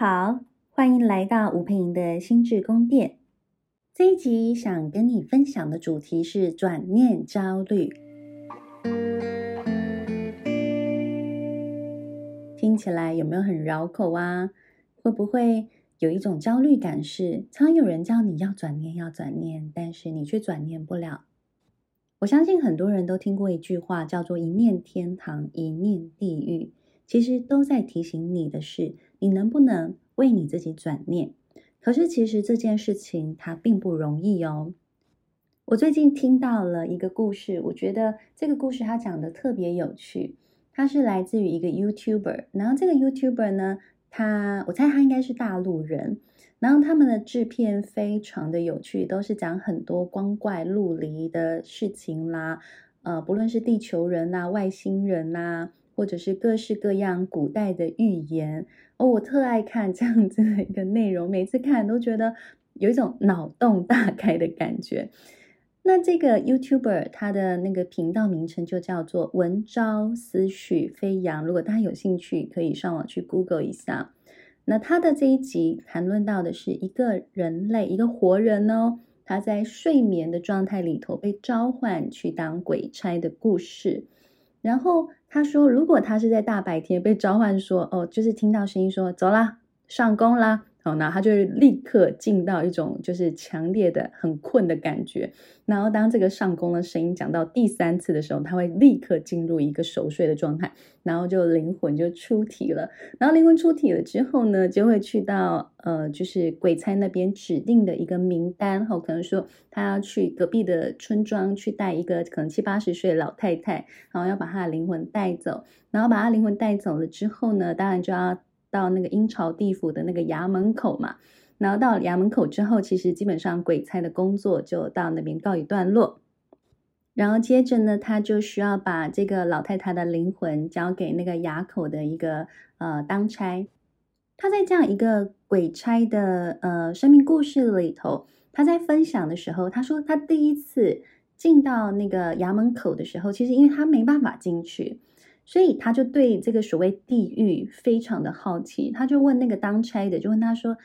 好，欢迎来到吴佩莹的心智宫殿。这一集想跟你分享的主题是转念焦虑。听起来有没有很绕口啊？会不会有一种焦虑感是，常有人叫你要转念，要转念，但是你却转念不了？我相信很多人都听过一句话，叫做“一念天堂，一念地狱”。其实都在提醒你的是，你能不能为你自己转念？可是其实这件事情它并不容易哦。我最近听到了一个故事，我觉得这个故事它讲得特别有趣。它是来自于一个 YouTuber，然后这个 YouTuber 呢，他我猜他应该是大陆人，然后他们的制片非常的有趣，都是讲很多光怪陆离的事情啦，呃，不论是地球人呐、外星人呐。或者是各式各样古代的寓言哦，我特爱看这样子的一个内容，每次看都觉得有一种脑洞大开的感觉。那这个 YouTuber 他的那个频道名称就叫做“文昭思绪飞扬”，如果大家有兴趣，可以上网去 Google 一下。那他的这一集谈论到的是一个人类，一个活人哦，他在睡眠的状态里头被召唤去当鬼差的故事。然后他说，如果他是在大白天被召唤说，哦，就是听到声音说，走啦，上工啦。好，那他就立刻进到一种就是强烈的很困的感觉。然后当这个上工的声音讲到第三次的时候，他会立刻进入一个熟睡的状态，然后就灵魂就出体了。然后灵魂出体了之后呢，就会去到呃，就是鬼差那边指定的一个名单。后可能说他要去隔壁的村庄去带一个可能七八十岁的老太太，然后要把她的灵魂带走。然后把她灵魂带走了之后呢，当然就要。到那个阴曹地府的那个衙门口嘛，然后到衙门口之后，其实基本上鬼差的工作就到那边告一段落。然后接着呢，他就需要把这个老太太的灵魂交给那个衙口的一个呃当差。他在这样一个鬼差的呃生命故事里头，他在分享的时候，他说他第一次进到那个衙门口的时候，其实因为他没办法进去。所以他就对这个所谓地狱非常的好奇，他就问那个当差的，就问他说：“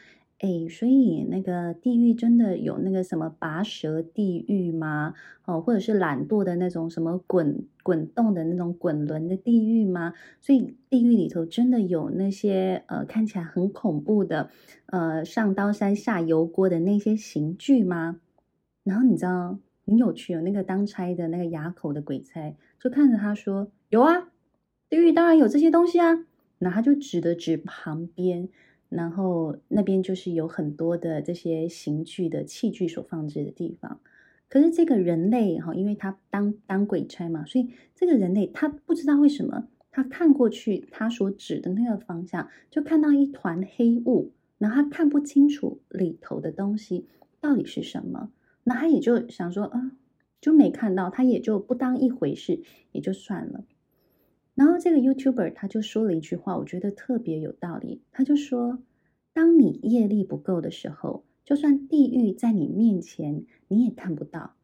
哎，所以那个地狱真的有那个什么拔舌地狱吗？哦，或者是懒惰的那种什么滚滚动的那种滚轮的地狱吗？所以地狱里头真的有那些呃看起来很恐怖的呃上刀山下油锅的那些刑具吗？”然后你知道很有趣哦，那个当差的那个哑口的鬼差就看着他说：“有啊。”地狱当然有这些东西啊，那他就指了指旁边，然后那边就是有很多的这些刑具的器具所放置的地方。可是这个人类哈，因为他当当鬼差嘛，所以这个人类他不知道为什么，他看过去他所指的那个方向，就看到一团黑雾，然后他看不清楚里头的东西到底是什么，那他也就想说，啊，就没看到，他也就不当一回事，也就算了。然后这个 YouTuber 他就说了一句话，我觉得特别有道理。他就说：“当你业力不够的时候，就算地狱在你面前，你也看不到。”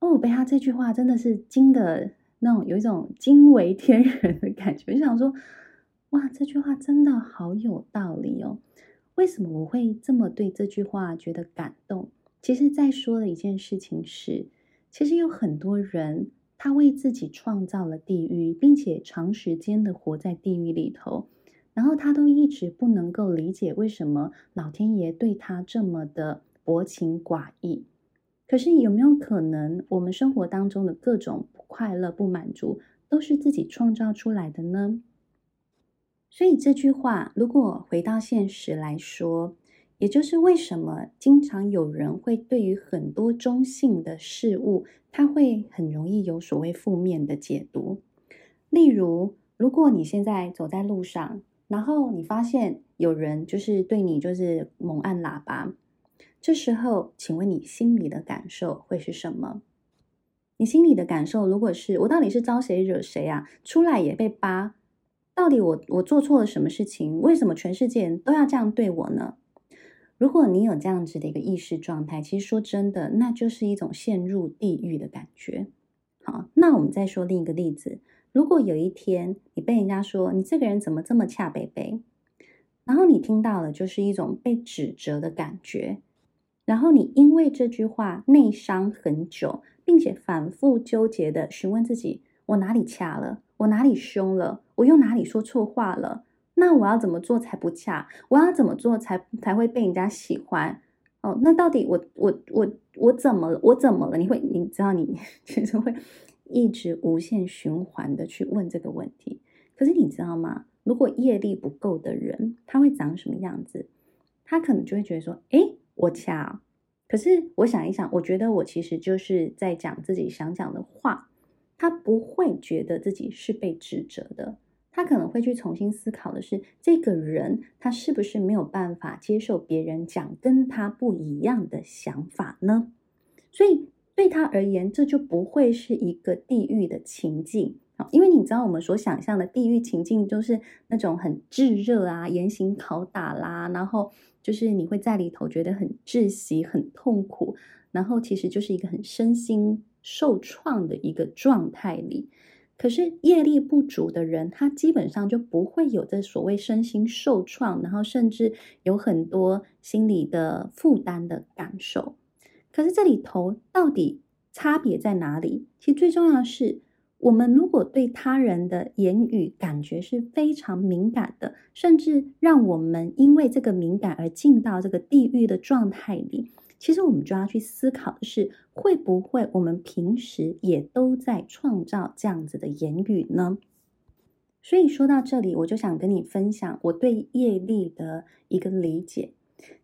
哦，我被他这句话真的是惊的，那种有一种惊为天人的感觉。我就想说，哇，这句话真的好有道理哦！为什么我会这么对这句话觉得感动？其实，在说的一件事情是，其实有很多人。他为自己创造了地狱，并且长时间的活在地狱里头，然后他都一直不能够理解为什么老天爷对他这么的薄情寡义。可是有没有可能，我们生活当中的各种不快乐、不满足，都是自己创造出来的呢？所以这句话，如果回到现实来说，也就是为什么经常有人会对于很多中性的事物，他会很容易有所谓负面的解读。例如，如果你现在走在路上，然后你发现有人就是对你就是猛按喇叭，这时候，请问你心里的感受会是什么？你心里的感受如果是我到底是招谁惹谁啊？出来也被扒，到底我我做错了什么事情？为什么全世界都要这样对我呢？如果你有这样子的一个意识状态，其实说真的，那就是一种陷入地狱的感觉。好，那我们再说另一个例子。如果有一天你被人家说你这个人怎么这么恰北北，然后你听到了就是一种被指责的感觉，然后你因为这句话内伤很久，并且反复纠结的询问自己：我哪里恰了？我哪里凶了？我又哪里说错话了？那我要怎么做才不恰？我要怎么做才才会被人家喜欢？哦，那到底我我我我怎么了？我怎么了？你会你知道你其实会一直无限循环的去问这个问题。可是你知道吗？如果业力不够的人，他会长什么样子？他可能就会觉得说：“诶，我恰。”可是我想一想，我觉得我其实就是在讲自己想讲的话。他不会觉得自己是被指责的。他可能会去重新思考的是，这个人他是不是没有办法接受别人讲跟他不一样的想法呢？所以对他而言，这就不会是一个地狱的情境。因为你知道，我们所想象的地狱情境，就是那种很炙热啊、严刑拷打啦，然后就是你会在里头觉得很窒息、很痛苦，然后其实就是一个很身心受创的一个状态里。可是业力不足的人，他基本上就不会有这所谓身心受创，然后甚至有很多心理的负担的感受。可是这里头到底差别在哪里？其实最重要的是。我们如果对他人的言语感觉是非常敏感的，甚至让我们因为这个敏感而进到这个地狱的状态里，其实我们就要去思考的是，会不会我们平时也都在创造这样子的言语呢？所以说到这里，我就想跟你分享我对业力的一个理解。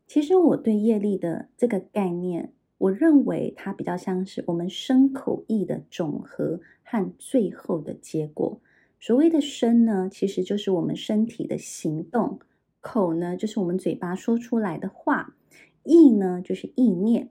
其实我对业力的这个概念。我认为它比较像是我们身口意的总和和最后的结果。所谓的身呢，其实就是我们身体的行动；口呢，就是我们嘴巴说出来的话；意呢，就是意念。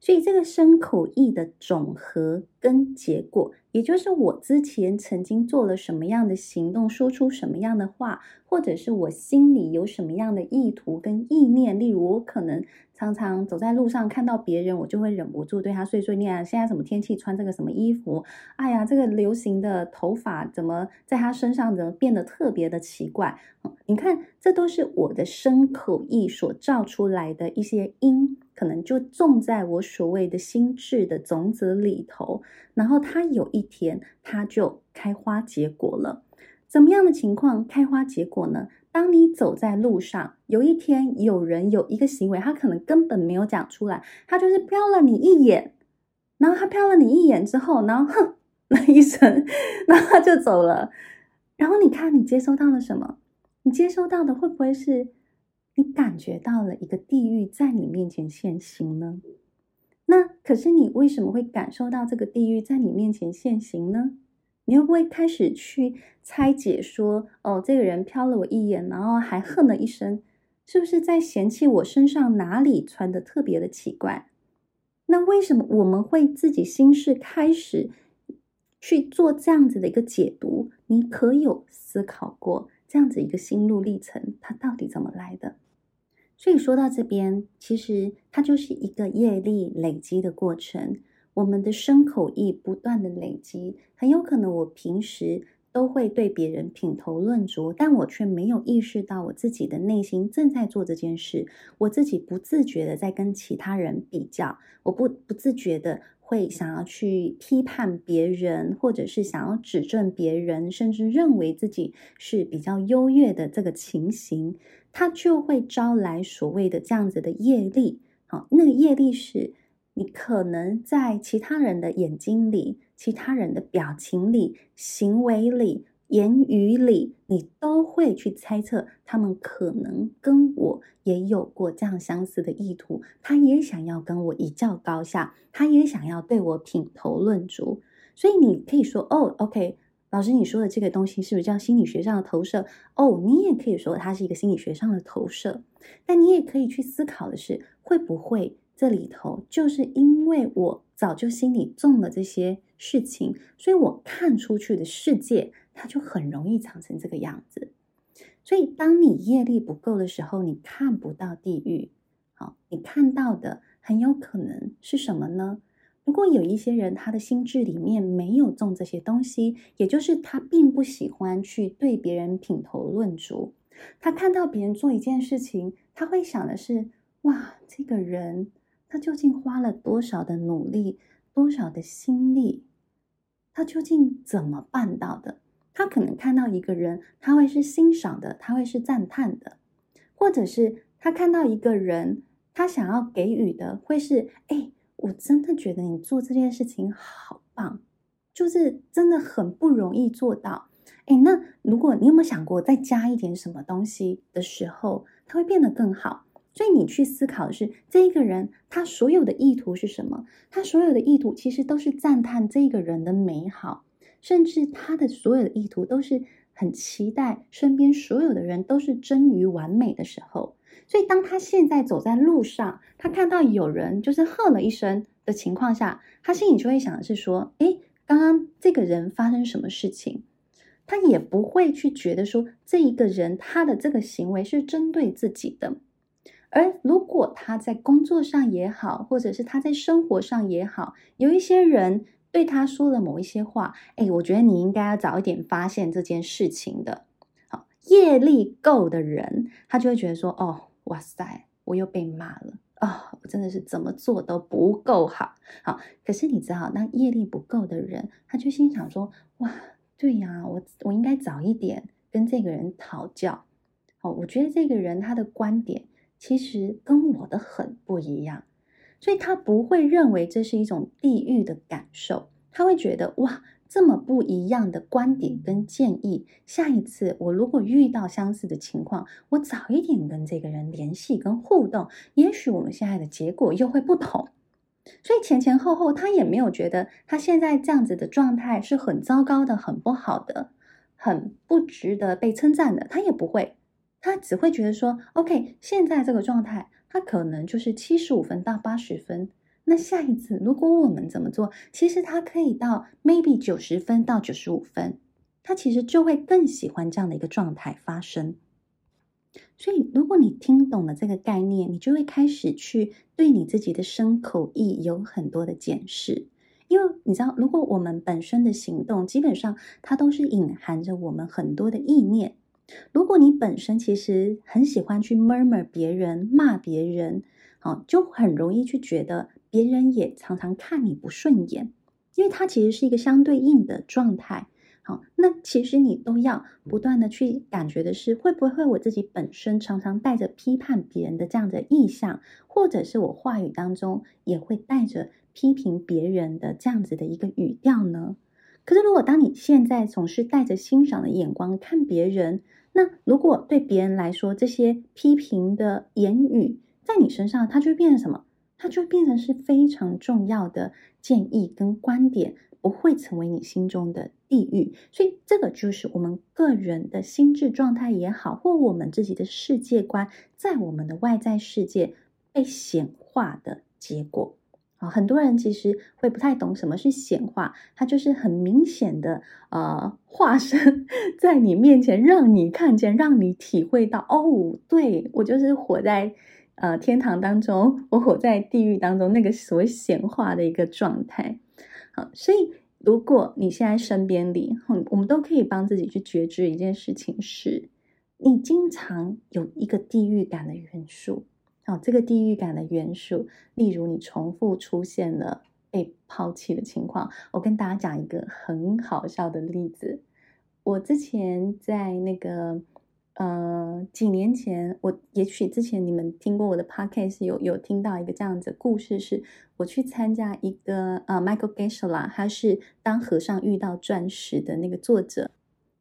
所以这个身口意的总和跟结果，也就是我之前曾经做了什么样的行动，说出什么样的话，或者是我心里有什么样的意图跟意念。例如，我可能。常常走在路上看到别人，我就会忍不住对他碎碎念啊。现在什么天气，穿这个什么衣服？哎呀，这个流行的头发怎么在他身上怎么变得特别的奇怪？你看，这都是我的身口意所造出来的一些因，可能就种在我所谓的心智的种子里头，然后它有一天它就开花结果了。怎么样的情况开花结果呢？当你走在路上，有一天有人有一个行为，他可能根本没有讲出来，他就是瞟了你一眼，然后他瞟了你一眼之后，然后哼 了一声，然后他就走了。然后你看，你接收到了什么？你接收到的会不会是你感觉到了一个地狱在你面前现形呢？那可是你为什么会感受到这个地狱在你面前现形呢？你会不会开始去拆解说，哦，这个人瞟了我一眼，然后还哼了一声，是不是在嫌弃我身上哪里穿的特别的奇怪？那为什么我们会自己心事开始去做这样子的一个解读？你可有思考过这样子一个心路历程，它到底怎么来的？所以说到这边，其实它就是一个业力累积的过程。我们的身口意不断的累积，很有可能我平时都会对别人品头论足，但我却没有意识到我自己的内心正在做这件事。我自己不自觉的在跟其他人比较，我不不自觉的会想要去批判别人，或者是想要指正别人，甚至认为自己是比较优越的这个情形，它就会招来所谓的这样子的业力。好，那个业力是。你可能在其他人的眼睛里、其他人的表情里、行为里、言语里，你都会去猜测，他们可能跟我也有过这样相似的意图，他也想要跟我一较高下，他也想要对我品头论足。所以你可以说，哦，OK，老师你说的这个东西是不是叫心理学上的投射？哦，你也可以说它是一个心理学上的投射，但你也可以去思考的是，会不会？这里头就是因为我早就心里种了这些事情，所以我看出去的世界，它就很容易长成这个样子。所以，当你业力不够的时候，你看不到地狱。好，你看到的很有可能是什么呢？如果有一些人他的心智里面没有种这些东西，也就是他并不喜欢去对别人品头论足。他看到别人做一件事情，他会想的是：哇，这个人他究竟花了多少的努力，多少的心力？他究竟怎么办到的？他可能看到一个人，他会是欣赏的，他会是赞叹的，或者是他看到一个人，他想要给予的会是：哎，我真的觉得你做这件事情好棒，就是真的很不容易做到。哎，那如果你有没有想过，再加一点什么东西的时候，它会变得更好？所以你去思考的是，这一个人他所有的意图是什么？他所有的意图其实都是赞叹这个人的美好，甚至他的所有的意图都是很期待身边所有的人都是臻于完美的时候。所以当他现在走在路上，他看到有人就是喝了一声的情况下，他心里就会想的是说：哎，刚刚这个人发生什么事情？他也不会去觉得说，这一个人他的这个行为是针对自己的，而如果他在工作上也好，或者是他在生活上也好，有一些人对他说了某一些话，哎，我觉得你应该要早一点发现这件事情的。好，业力够的人，他就会觉得说，哦，哇塞，我又被骂了啊，我真的是怎么做都不够好。好，可是你知道，当业力不够的人，他就心想说，哇。对呀，我我应该早一点跟这个人讨教。哦，我觉得这个人他的观点其实跟我的很不一样，所以他不会认为这是一种地狱的感受，他会觉得哇，这么不一样的观点跟建议，下一次我如果遇到相似的情况，我早一点跟这个人联系跟互动，也许我们现在的结果又会不同。所以前前后后，他也没有觉得他现在这样子的状态是很糟糕的、很不好的、很不值得被称赞的。他也不会，他只会觉得说：“OK，现在这个状态，他可能就是七十五分到八十分。那下一次如果我们怎么做，其实他可以到 maybe 九十分到九十五分，他其实就会更喜欢这样的一个状态发生。”所以，如果你听懂了这个概念，你就会开始去对你自己的身口意有很多的检视。因为你知道，如果我们本身的行动基本上它都是隐含着我们很多的意念。如果你本身其实很喜欢去 murmur 别人、骂别人，好，就很容易去觉得别人也常常看你不顺眼，因为它其实是一个相对应的状态。好，那其实你都要不断的去感觉的是，会不会我自己本身常常带着批判别人的这样的意向，或者是我话语当中也会带着批评别人的这样子的一个语调呢？可是如果当你现在总是带着欣赏的眼光看别人，那如果对别人来说，这些批评的言语在你身上，它就会变成什么？它就变成是非常重要的建议跟观点。不会成为你心中的地狱，所以这个就是我们个人的心智状态也好，或我们自己的世界观，在我们的外在世界被显化的结果。啊，很多人其实会不太懂什么是显化，它就是很明显的呃化身 在你面前，让你看见，让你体会到，哦，对，我就是活在呃天堂当中，我活在地狱当中，那个所谓显化的一个状态。好所以，如果你现在身边里，我们都可以帮自己去觉知一件事情是，你经常有一个地狱感的元素。好，这个地狱感的元素，例如你重复出现了被抛弃的情况。我跟大家讲一个很好笑的例子，我之前在那个。呃，几年前，我也许之前你们听过我的 podcast，有有听到一个这样子故事，是我去参加一个呃，Michael Geshe-la，他是当和尚遇到钻石的那个作者，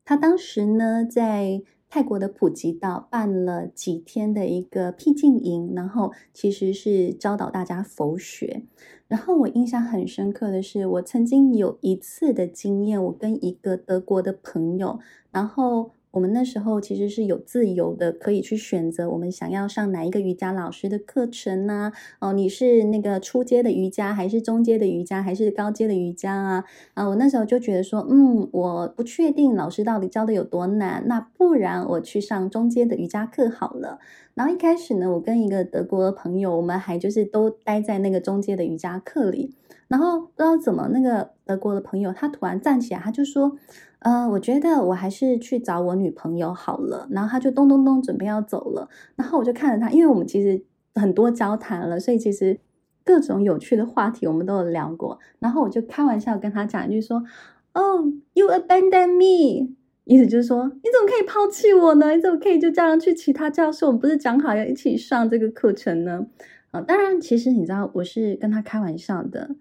他当时呢在泰国的普吉岛办了几天的一个僻静营，然后其实是教导大家佛学。然后我印象很深刻的是，我曾经有一次的经验，我跟一个德国的朋友，然后。我们那时候其实是有自由的，可以去选择我们想要上哪一个瑜伽老师的课程呢？哦，你是那个初阶的瑜伽，还是中阶的瑜伽，还是高阶的瑜伽啊？啊，我那时候就觉得说，嗯，我不确定老师到底教的有多难，那不然我去上中阶的瑜伽课好了。然后一开始呢，我跟一个德国朋友，我们还就是都待在那个中阶的瑜伽课里。然后不知道怎么，那个德国的朋友他突然站起来，他就说：“呃，我觉得我还是去找我女朋友好了。”然后他就咚咚咚准备要走了。然后我就看着他，因为我们其实很多交谈了，所以其实各种有趣的话题我们都有聊过。然后我就开玩笑跟他讲一句说：“Oh, you abandon me。”意思就是说，你怎么可以抛弃我呢？你怎么可以就这样去其他教室？我们不是讲好要一起上这个课程呢？啊，当然，其实你知道我是跟他开玩笑的，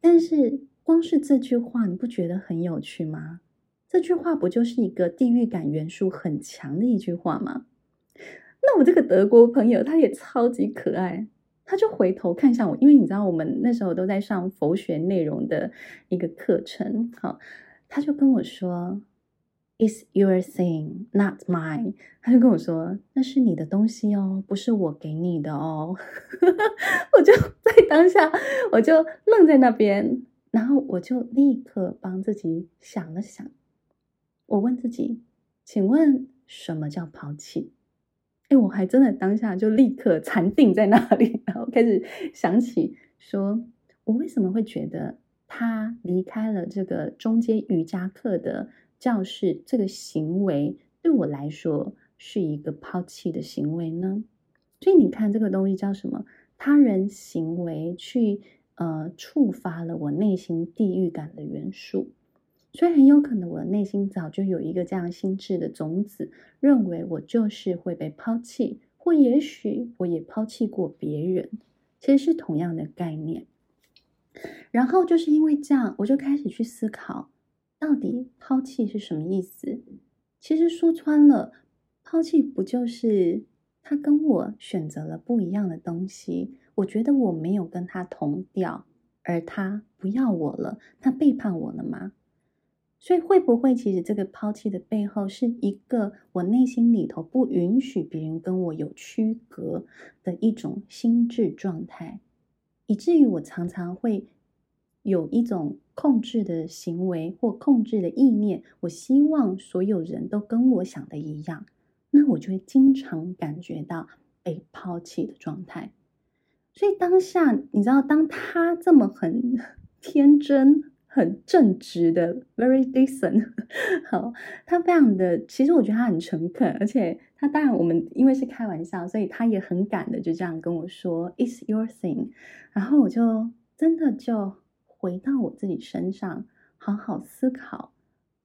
但是光是这句话，你不觉得很有趣吗？这句话不就是一个地域感元素很强的一句话吗？那我这个德国朋友他也超级可爱，他就回头看向我，因为你知道我们那时候都在上佛学内容的一个课程，好，他就跟我说。It's your thing, not mine。他就跟我说：“那是你的东西哦，不是我给你的哦。”我就在当下，我就愣在那边，然后我就立刻帮自己想了想。我问自己：“请问什么叫抛弃？”哎，我还真的当下就立刻 禅定在那里，然后开始想起说：“我为什么会觉得他离开了这个中间瑜伽课的？”教室这个行为对我来说是一个抛弃的行为呢？所以你看这个东西叫什么？他人行为去呃触发了我内心地狱感的元素，所以很有可能我内心早就有一个这样心智的种子，认为我就是会被抛弃，或也许我也抛弃过别人，其实是同样的概念。然后就是因为这样，我就开始去思考。到底抛弃是什么意思？其实说穿了，抛弃不就是他跟我选择了不一样的东西？我觉得我没有跟他同调，而他不要我了，他背叛我了吗？所以会不会其实这个抛弃的背后是一个我内心里头不允许别人跟我有区隔的一种心智状态，以至于我常常会。有一种控制的行为或控制的意念，我希望所有人都跟我想的一样，那我就会经常感觉到被抛弃的状态。所以当下，你知道，当他这么很天真、很正直的，very decent，好，他非常的，其实我觉得他很诚恳，而且他当然我们因为是开玩笑，所以他也很敢的就这样跟我说，It's your thing，然后我就真的就。回到我自己身上，好好思考，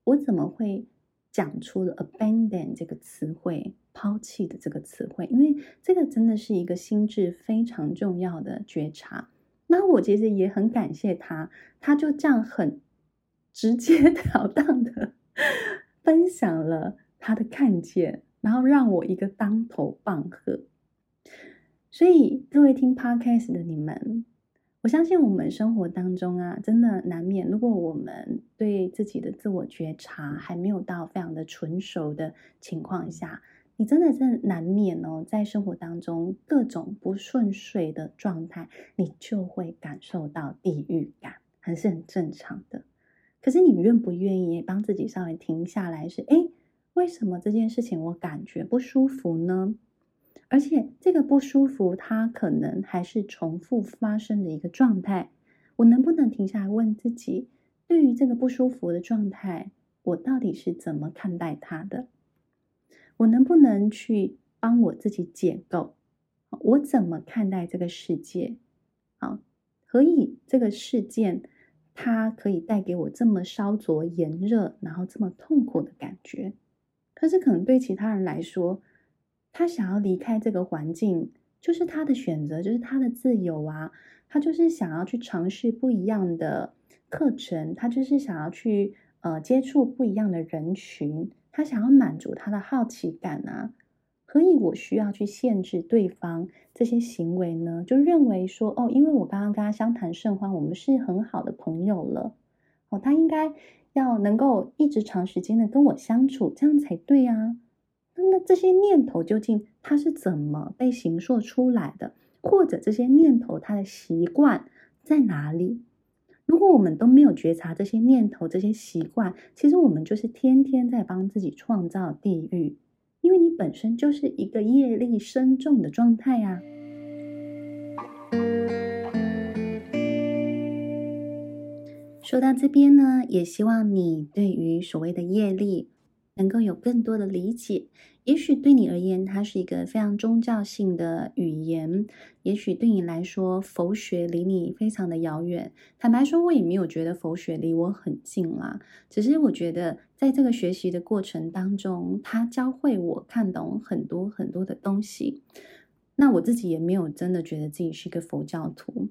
我怎么会讲出了 “abandon” 这个词汇，抛弃的这个词汇？因为这个真的是一个心智非常重要的觉察。那我其实也很感谢他，他就这样很直截 了当的分享了他的看见，然后让我一个当头棒喝。所以各位听 Podcast 的你们。我相信我们生活当中啊，真的难免。如果我们对自己的自我觉察还没有到非常的纯熟的情况下，你真的是难免哦，在生活当中各种不顺遂的状态，你就会感受到地狱感，还是很正常的。可是你愿不愿意帮自己稍微停下来？是，诶，为什么这件事情我感觉不舒服呢？而且这个不舒服，它可能还是重复发生的一个状态。我能不能停下来问自己，对于这个不舒服的状态，我到底是怎么看待它的？我能不能去帮我自己解构？我怎么看待这个世界？啊，何以这个事件它可以带给我这么烧灼炎热，然后这么痛苦的感觉？可是可能对其他人来说，他想要离开这个环境，就是他的选择，就是他的自由啊。他就是想要去尝试不一样的课程，他就是想要去呃接触不一样的人群，他想要满足他的好奇感啊。何以我需要去限制对方这些行为呢？就认为说哦，因为我刚刚跟他相谈甚欢，我们是很好的朋友了，哦，他应该要能够一直长时间的跟我相处，这样才对啊。那这些念头究竟它是怎么被形塑出来的？或者这些念头它的习惯在哪里？如果我们都没有觉察这些念头、这些习惯，其实我们就是天天在帮自己创造地狱，因为你本身就是一个业力深重的状态啊。说到这边呢，也希望你对于所谓的业力能够有更多的理解。也许对你而言，它是一个非常宗教性的语言；也许对你来说，佛学离你非常的遥远。坦白说，我也没有觉得佛学离我很近啦。只是我觉得，在这个学习的过程当中，它教会我看懂很多很多的东西。那我自己也没有真的觉得自己是一个佛教徒。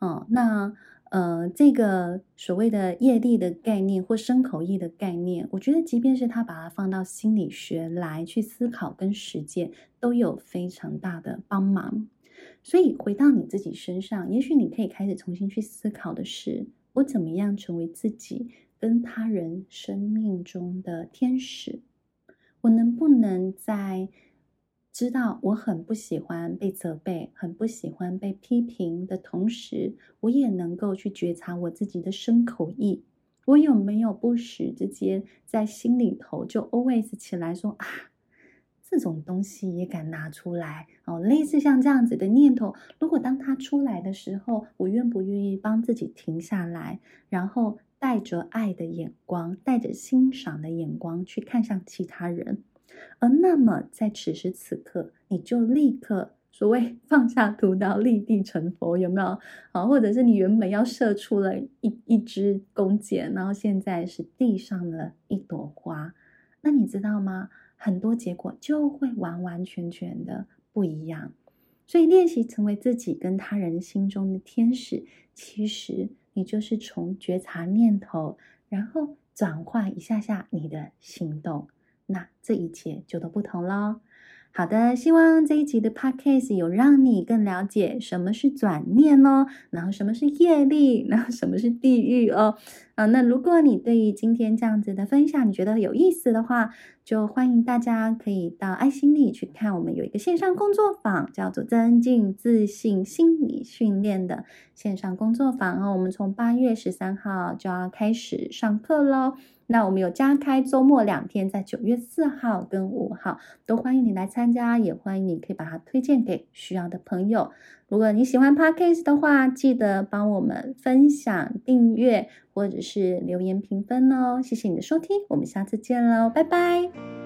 嗯，那。呃，这个所谓的业力的概念或生口意的概念，我觉得即便是他把它放到心理学来去思考跟实践，都有非常大的帮忙。所以回到你自己身上，也许你可以开始重新去思考的是：我怎么样成为自己跟他人生命中的天使？我能不能在知道我很不喜欢被责备，很不喜欢被批评的同时，我也能够去觉察我自己的身口意。我有没有不时之间在心里头就 always 起来说啊，这种东西也敢拿出来哦？类似像这样子的念头，如果当它出来的时候，我愿不愿意帮自己停下来，然后带着爱的眼光，带着欣赏的眼光去看向其他人？而那么，在此时此刻，你就立刻所谓 放下屠刀，立地成佛，有没有？好，或者是你原本要射出了一一支弓箭，然后现在是地上的一朵花，那你知道吗？很多结果就会完完全全的不一样。所以，练习成为自己跟他人心中的天使，其实你就是从觉察念头，然后转换一下下你的行动。那这一切就都不同喽。好的，希望这一集的 podcast 有让你更了解什么是转念哦，然后什么是业力，然后什么是地狱哦。啊，那如果你对于今天这样子的分享你觉得有意思的话，就欢迎大家可以到爱心里去看，我们有一个线上工作坊，叫做增进自信心理训练的线上工作坊哦。我们从八月十三号就要开始上课喽。那我们有加开周末两天，在九月四号跟五号，都欢迎你来参加，也欢迎你可以把它推荐给需要的朋友。如果你喜欢 Podcast 的话，记得帮我们分享、订阅或者是留言评分哦。谢谢你的收听，我们下次见喽，拜拜。